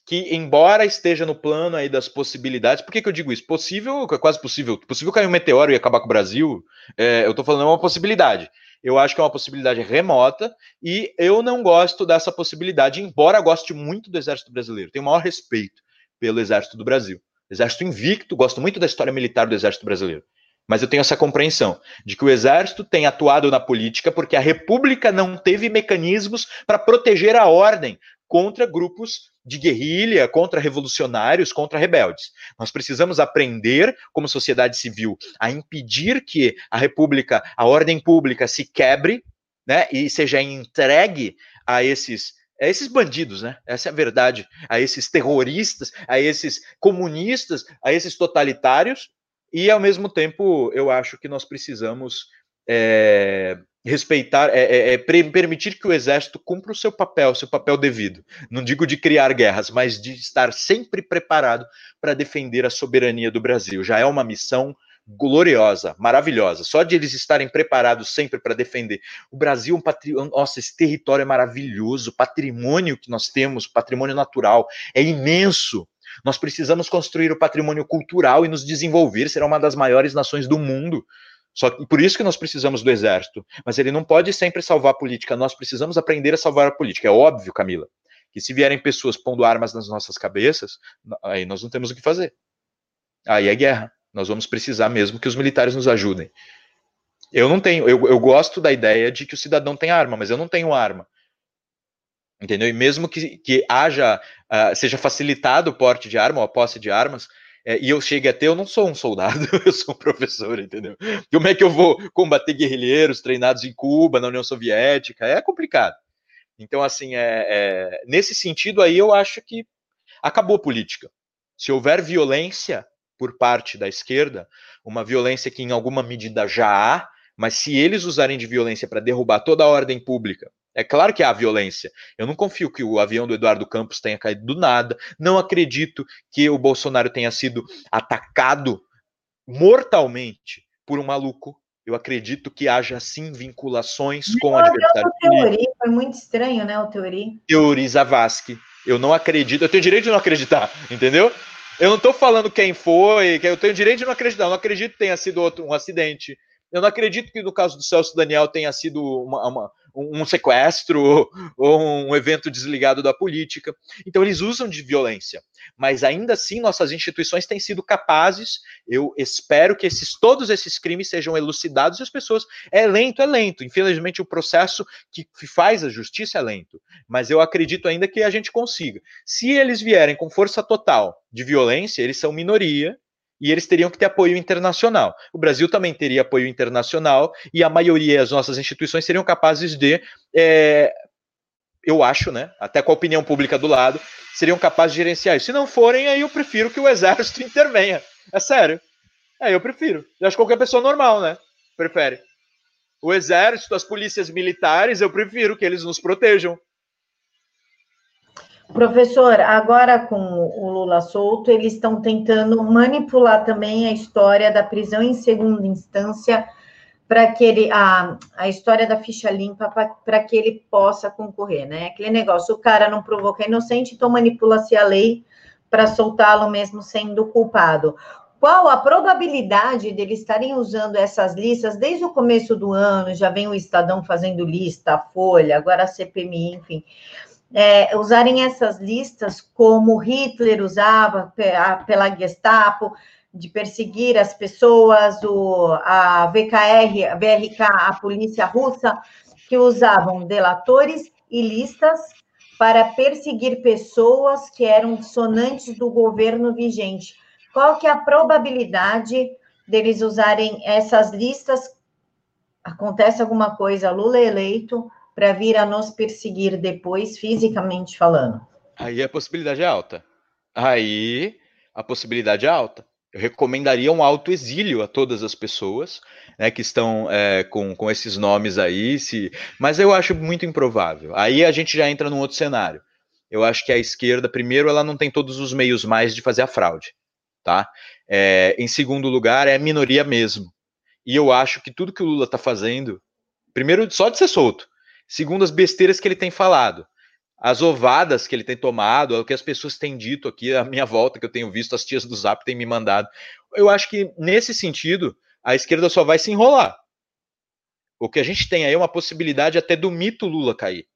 que, embora esteja no plano aí das possibilidades, por que, que eu digo isso? Possível, é quase possível. Possível cair um meteoro e acabar com o Brasil. É, eu tô falando é uma possibilidade. Eu acho que é uma possibilidade remota e eu não gosto dessa possibilidade, embora goste muito do Exército Brasileiro. Tenho o maior respeito pelo Exército do Brasil. Exército invicto, gosto muito da história militar do Exército Brasileiro. Mas eu tenho essa compreensão de que o Exército tem atuado na política porque a República não teve mecanismos para proteger a ordem contra grupos de guerrilha, contra revolucionários, contra rebeldes. Nós precisamos aprender, como sociedade civil, a impedir que a república, a ordem pública se quebre, né, e seja entregue a esses a esses bandidos, né? Essa é a verdade, a esses terroristas, a esses comunistas, a esses totalitários, e ao mesmo tempo eu acho que nós precisamos é, respeitar, é, é, é permitir que o exército cumpra o seu papel, o seu papel devido. Não digo de criar guerras, mas de estar sempre preparado para defender a soberania do Brasil. Já é uma missão gloriosa, maravilhosa. Só de eles estarem preparados sempre para defender o Brasil, um patrimônio, nossa, esse território é maravilhoso, patrimônio que nós temos, patrimônio natural, é imenso. Nós precisamos construir o patrimônio cultural e nos desenvolver, será uma das maiores nações do mundo. Só que por isso que nós precisamos do exército. Mas ele não pode sempre salvar a política. Nós precisamos aprender a salvar a política. É óbvio, Camila, que se vierem pessoas pondo armas nas nossas cabeças, aí nós não temos o que fazer. Aí é guerra. Nós vamos precisar mesmo que os militares nos ajudem. Eu não tenho, eu, eu gosto da ideia de que o cidadão tem arma, mas eu não tenho arma. Entendeu? E mesmo que, que haja, uh, seja facilitado o porte de arma ou a posse de armas, é, e eu chegue a ter, eu não sou um soldado, eu sou um professor, entendeu? Como é que eu vou combater guerrilheiros treinados em Cuba, na União Soviética? É complicado. Então, assim, é, é, nesse sentido aí, eu acho que acabou a política. Se houver violência por parte da esquerda, uma violência que em alguma medida já há, mas se eles usarem de violência para derrubar toda a ordem pública, É claro que há violência. Eu não confio que o avião do Eduardo Campos tenha caído do nada. Não acredito que o Bolsonaro tenha sido atacado mortalmente por um maluco. Eu acredito que haja sim vinculações com o adversário. Teoria, foi muito estranho, né, o teoria. Teori Zavascki. Eu não acredito, eu tenho direito de não acreditar, entendeu? Eu não estou falando quem foi, eu tenho direito de não acreditar. Eu não acredito que tenha sido outro, um acidente. Eu não acredito que no caso do Celso Daniel tenha sido uma, uma, um sequestro ou um evento desligado da política. Então eles usam de violência, mas ainda assim nossas instituições têm sido capazes. Eu espero que esses todos esses crimes sejam elucidados e as pessoas é lento, é lento. Infelizmente o processo que faz a justiça é lento, mas eu acredito ainda que a gente consiga. Se eles vierem com força total de violência, eles são minoria e eles teriam que ter apoio internacional. O Brasil também teria apoio internacional e a maioria das nossas instituições seriam capazes de, é, eu acho, né, até com a opinião pública do lado, seriam capazes de gerenciar isso. Se não forem, aí eu prefiro que o exército intervenha. É sério. É, eu prefiro. Eu acho que qualquer pessoa normal, né, prefere. O exército, as polícias militares, eu prefiro que eles nos protejam. Professor, agora com o Lula solto, eles estão tentando manipular também a história da prisão em segunda instância para que ele a, a história da ficha limpa para que ele possa concorrer, né? Aquele negócio, o cara não provoca inocente, então manipula-se a lei para soltá-lo mesmo sendo culpado. Qual a probabilidade deles estarem usando essas listas desde o começo do ano? Já vem o Estadão fazendo lista, a Folha, agora a CPMI, enfim é, usarem essas listas como Hitler usava pela Gestapo, de perseguir as pessoas, o, a VKR, a VRK, a polícia russa, que usavam delatores e listas para perseguir pessoas que eram dissonantes do governo vigente. Qual que é a probabilidade deles usarem essas listas? Acontece alguma coisa, Lula é eleito, para vir a nos perseguir depois, fisicamente falando? Aí a possibilidade é alta. Aí a possibilidade é alta. Eu recomendaria um autoexílio a todas as pessoas né, que estão é, com, com esses nomes aí, se... mas eu acho muito improvável. Aí a gente já entra num outro cenário. Eu acho que a esquerda, primeiro, ela não tem todos os meios mais de fazer a fraude. Tá? É, em segundo lugar, é minoria mesmo. E eu acho que tudo que o Lula está fazendo, primeiro, só de ser solto, segundo as besteiras que ele tem falado, as ovadas que ele tem tomado, o que as pessoas têm dito aqui à minha volta, que eu tenho visto, as tias do Zap têm me mandado. Eu acho que, nesse sentido, a esquerda só vai se enrolar. O que a gente tem aí é uma possibilidade até do mito Lula cair.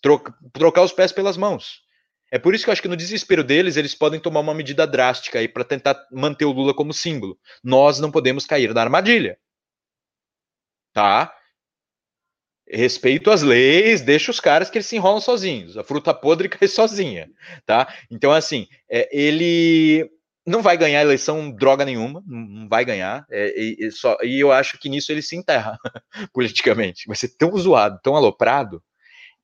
Troca, trocar os pés pelas mãos. É por isso que eu acho que no desespero deles, eles podem tomar uma medida drástica aí para tentar manter o Lula como símbolo. Nós não podemos cair na armadilha. Tá? Respeito às leis, deixa os caras que eles se enrolam sozinhos. A fruta podre cai sozinha, tá? Então, assim, é, ele não vai ganhar a eleição droga nenhuma, não vai ganhar, é, e, e, só, e eu acho que nisso ele se enterra politicamente. Vai ser tão zoado, tão aloprado,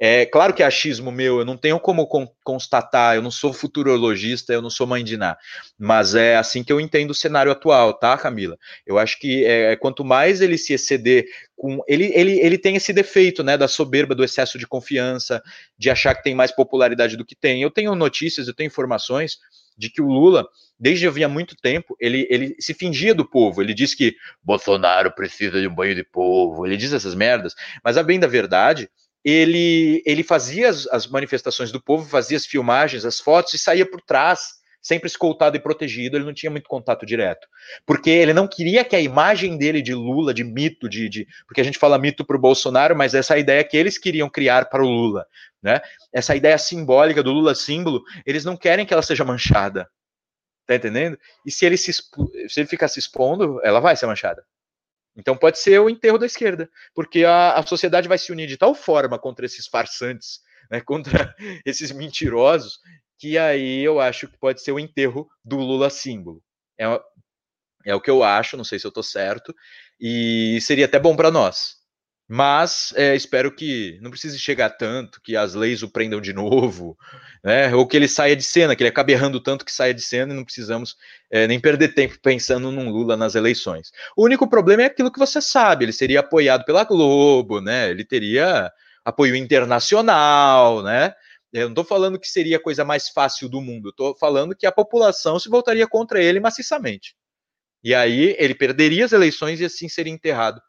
é claro que é achismo meu, eu não tenho como con constatar, eu não sou futurologista, eu não sou mãe de Ná, mas é assim que eu entendo o cenário atual, tá, Camila? Eu acho que é, quanto mais ele se exceder com. Ele, ele, ele tem esse defeito, né, da soberba, do excesso de confiança, de achar que tem mais popularidade do que tem. Eu tenho notícias, eu tenho informações de que o Lula, desde havia muito tempo, ele, ele se fingia do povo. Ele diz que Bolsonaro precisa de um banho de povo, ele diz essas merdas, mas a bem da verdade ele, ele fazia as, as, manifestações do povo, fazia as filmagens, as fotos e saía por trás, sempre escoltado e protegido, ele não tinha muito contato direto. Porque ele não queria que a imagem dele de Lula, de mito, de. de porque a gente fala mito para o Bolsonaro, mas essa ideia que eles queriam criar para o Lula, né? Essa ideia simbólica do Lula símbolo, eles não querem que ela seja manchada. Tá entendendo? E se ele, se, se ele ficar se expondo, ela vai ser manchada. Então pode ser o enterro da esquerda, porque a, a sociedade vai se unir de tal forma contra esses farsantes, né, contra esses mentirosos, que aí eu acho que pode ser o enterro do Lula símbolo. É, é o que eu acho, não sei se eu estou certo, e seria até bom para nós. Mas é, espero que não precise chegar tanto, que as leis o prendam de novo, né? ou que ele saia de cena, que ele acabe errando tanto que saia de cena e não precisamos é, nem perder tempo pensando num Lula nas eleições. O único problema é aquilo que você sabe, ele seria apoiado pela Globo, né? ele teria apoio internacional, né? Eu não estou falando que seria a coisa mais fácil do mundo, estou falando que a população se voltaria contra ele maciçamente. E aí ele perderia as eleições e assim seria enterrado,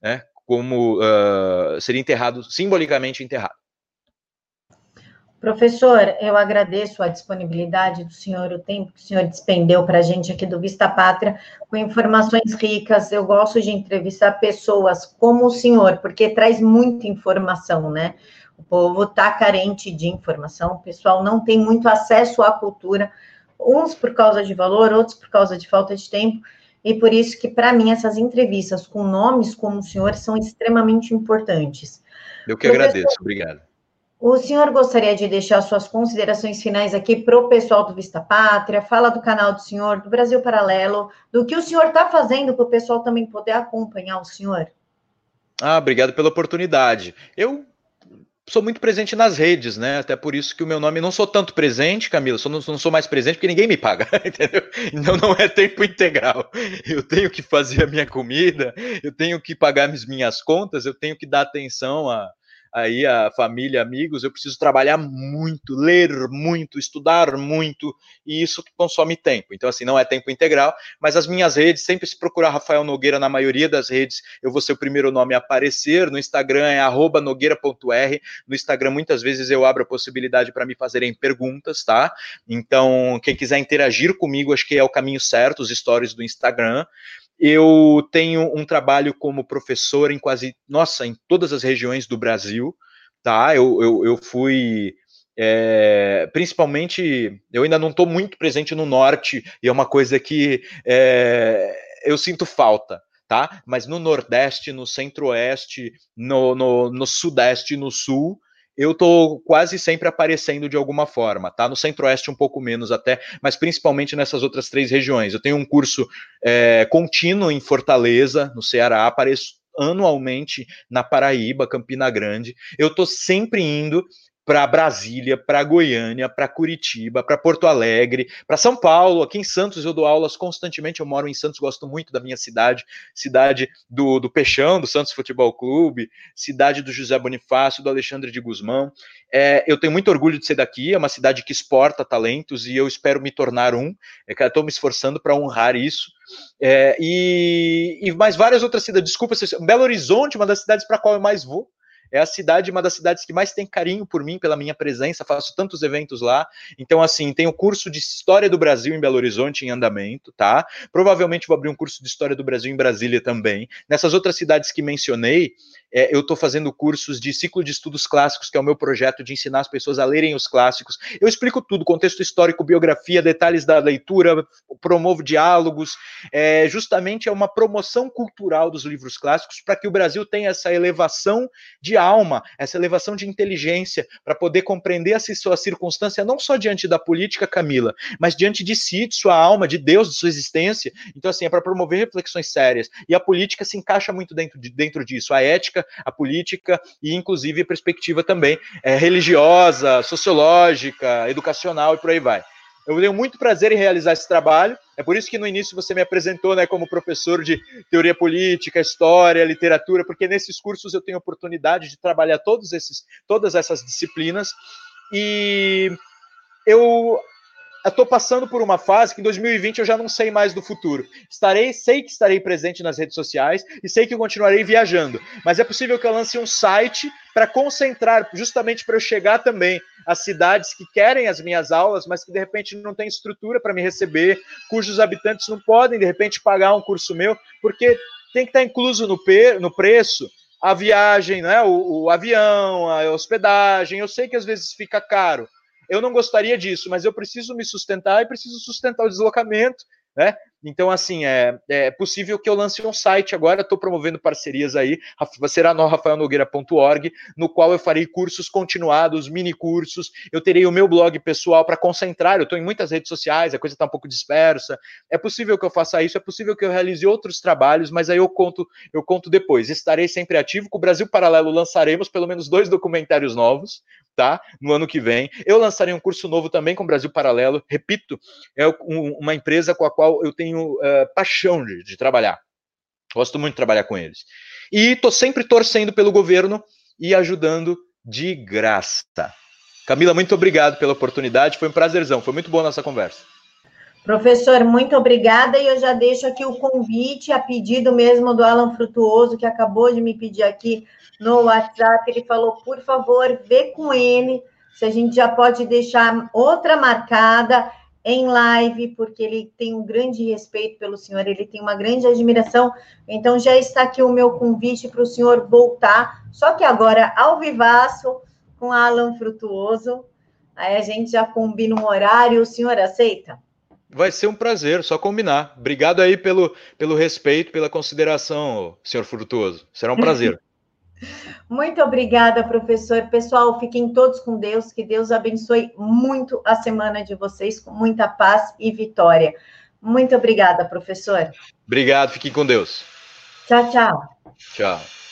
né? Como uh, seria enterrado, simbolicamente enterrado. Professor, eu agradeço a disponibilidade do senhor, o tempo que o senhor despendeu para a gente aqui do Vista Pátria, com informações ricas. Eu gosto de entrevistar pessoas como o senhor, porque traz muita informação, né? O povo está carente de informação, o pessoal não tem muito acesso à cultura, uns por causa de valor, outros por causa de falta de tempo, e por isso que, para mim, essas entrevistas com nomes como o senhor são extremamente importantes. Eu que Professor, agradeço, obrigado. O senhor gostaria de deixar suas considerações finais aqui para o pessoal do Vista Pátria, fala do canal do senhor, do Brasil Paralelo, do que o senhor está fazendo para o pessoal também poder acompanhar o senhor? Ah, obrigado pela oportunidade. Eu sou muito presente nas redes, né? Até por isso que o meu nome não sou tanto presente, Camila, só não, não, sou mais presente porque ninguém me paga, entendeu? Então não é tempo integral. Eu tenho que fazer a minha comida, eu tenho que pagar as minhas contas, eu tenho que dar atenção a, aí a família, amigos, eu preciso trabalhar muito, ler muito, estudar muito, e isso consome tempo. Então, assim, não é tempo integral, mas as minhas redes, sempre se procurar Rafael Nogueira na maioria das redes, eu vou ser o primeiro nome a aparecer. No Instagram é nogueira.r. No Instagram, muitas vezes eu abro a possibilidade para me fazerem perguntas, tá? Então, quem quiser interagir comigo, acho que é o caminho certo, os stories do Instagram. Eu tenho um trabalho como professor em quase, nossa, em todas as regiões do Brasil, tá? Eu, eu, eu fui, é, principalmente, eu ainda não estou muito presente no norte, e é uma coisa que é, eu sinto falta, tá? Mas no Nordeste, no Centro-Oeste, no, no, no Sudeste no Sul, eu tô quase sempre aparecendo de alguma forma, tá? No Centro-Oeste um pouco menos até, mas principalmente nessas outras três regiões. Eu tenho um curso é, contínuo em Fortaleza, no Ceará, apareço anualmente na Paraíba, Campina Grande. Eu tô sempre indo para Brasília, para Goiânia, para Curitiba, para Porto Alegre, para São Paulo. Aqui em Santos eu dou aulas constantemente. Eu moro em Santos, gosto muito da minha cidade, cidade do, do Peixão, do Santos Futebol Clube, cidade do José Bonifácio, do Alexandre de Guzmão. É, eu tenho muito orgulho de ser daqui. É uma cidade que exporta talentos e eu espero me tornar um. É, Estou me esforçando para honrar isso. É, e, e mais várias outras cidades. Desculpa, Belo Horizonte, uma das cidades para qual eu mais vou é a cidade, uma das cidades que mais tem carinho por mim, pela minha presença, faço tantos eventos lá. Então, assim, tem o curso de História do Brasil em Belo Horizonte em andamento, tá? Provavelmente vou abrir um curso de História do Brasil em Brasília também. Nessas outras cidades que mencionei, é, eu estou fazendo cursos de ciclo de estudos clássicos, que é o meu projeto de ensinar as pessoas a lerem os clássicos. Eu explico tudo, contexto histórico, biografia, detalhes da leitura, promovo diálogos. É, justamente é uma promoção cultural dos livros clássicos para que o Brasil tenha essa elevação de alma, essa elevação de inteligência, para poder compreender a sua circunstância, não só diante da política, Camila, mas diante de si, de sua alma, de Deus, de sua existência. Então, assim, é para promover reflexões sérias. E a política se encaixa muito dentro, de, dentro disso. A ética política, a política e, inclusive, a perspectiva também é, religiosa, sociológica, educacional e por aí vai. Eu tenho muito prazer em realizar esse trabalho. É por isso que no início você me apresentou né, como professor de teoria política, história, literatura, porque nesses cursos eu tenho oportunidade de trabalhar todos esses, todas essas disciplinas. E eu estou passando por uma fase que em 2020 eu já não sei mais do futuro. Estarei, sei que estarei presente nas redes sociais e sei que eu continuarei viajando. Mas é possível que eu lance um site para concentrar, justamente para eu chegar também às cidades que querem as minhas aulas, mas que de repente não tem estrutura para me receber, cujos habitantes não podem de repente pagar um curso meu, porque tem que estar incluso no, no preço a viagem, né, o, o avião, a hospedagem. Eu sei que às vezes fica caro eu não gostaria disso, mas eu preciso me sustentar e preciso sustentar o deslocamento, né? Então, assim, é, é possível que eu lance um site agora, estou promovendo parcerias aí, será no rafaelnogueira.org, no qual eu farei cursos continuados, mini cursos, eu terei o meu blog pessoal para concentrar, eu estou em muitas redes sociais, a coisa está um pouco dispersa, é possível que eu faça isso, é possível que eu realize outros trabalhos, mas aí eu conto, eu conto depois. Estarei sempre ativo, com o Brasil Paralelo lançaremos pelo menos dois documentários novos, tá? No ano que vem. Eu lançarei um curso novo também com o Brasil Paralelo. Repito, é uma empresa com a qual eu tenho uh, paixão de, de, trabalhar. Gosto muito de trabalhar com eles. E estou sempre torcendo pelo governo e ajudando de graça. Camila, muito obrigado pela oportunidade, foi um prazerzão, foi muito boa a nossa conversa. Professor, muito obrigada e eu já deixo aqui o convite a pedido mesmo do Alan Frutuoso, que acabou de me pedir aqui no WhatsApp. Ele falou, por favor, vê com ele se a gente já pode deixar outra marcada em live, porque ele tem um grande respeito pelo senhor, ele tem uma grande admiração. Então, já está aqui o meu convite para o senhor voltar, só que agora ao vivaço, com Alan Frutuoso. Aí a gente já combina um horário, o senhor aceita? Vai ser um prazer, só combinar. Obrigado aí pelo, pelo respeito, pela consideração, senhor Frutuoso. Será um prazer. Muito obrigada, professor. Pessoal, fiquem todos com Deus. Que Deus abençoe muito a semana de vocês, com muita paz e vitória. Muito obrigada, professor. Obrigado, fiquem com Deus. Tchau, tchau. Tchau.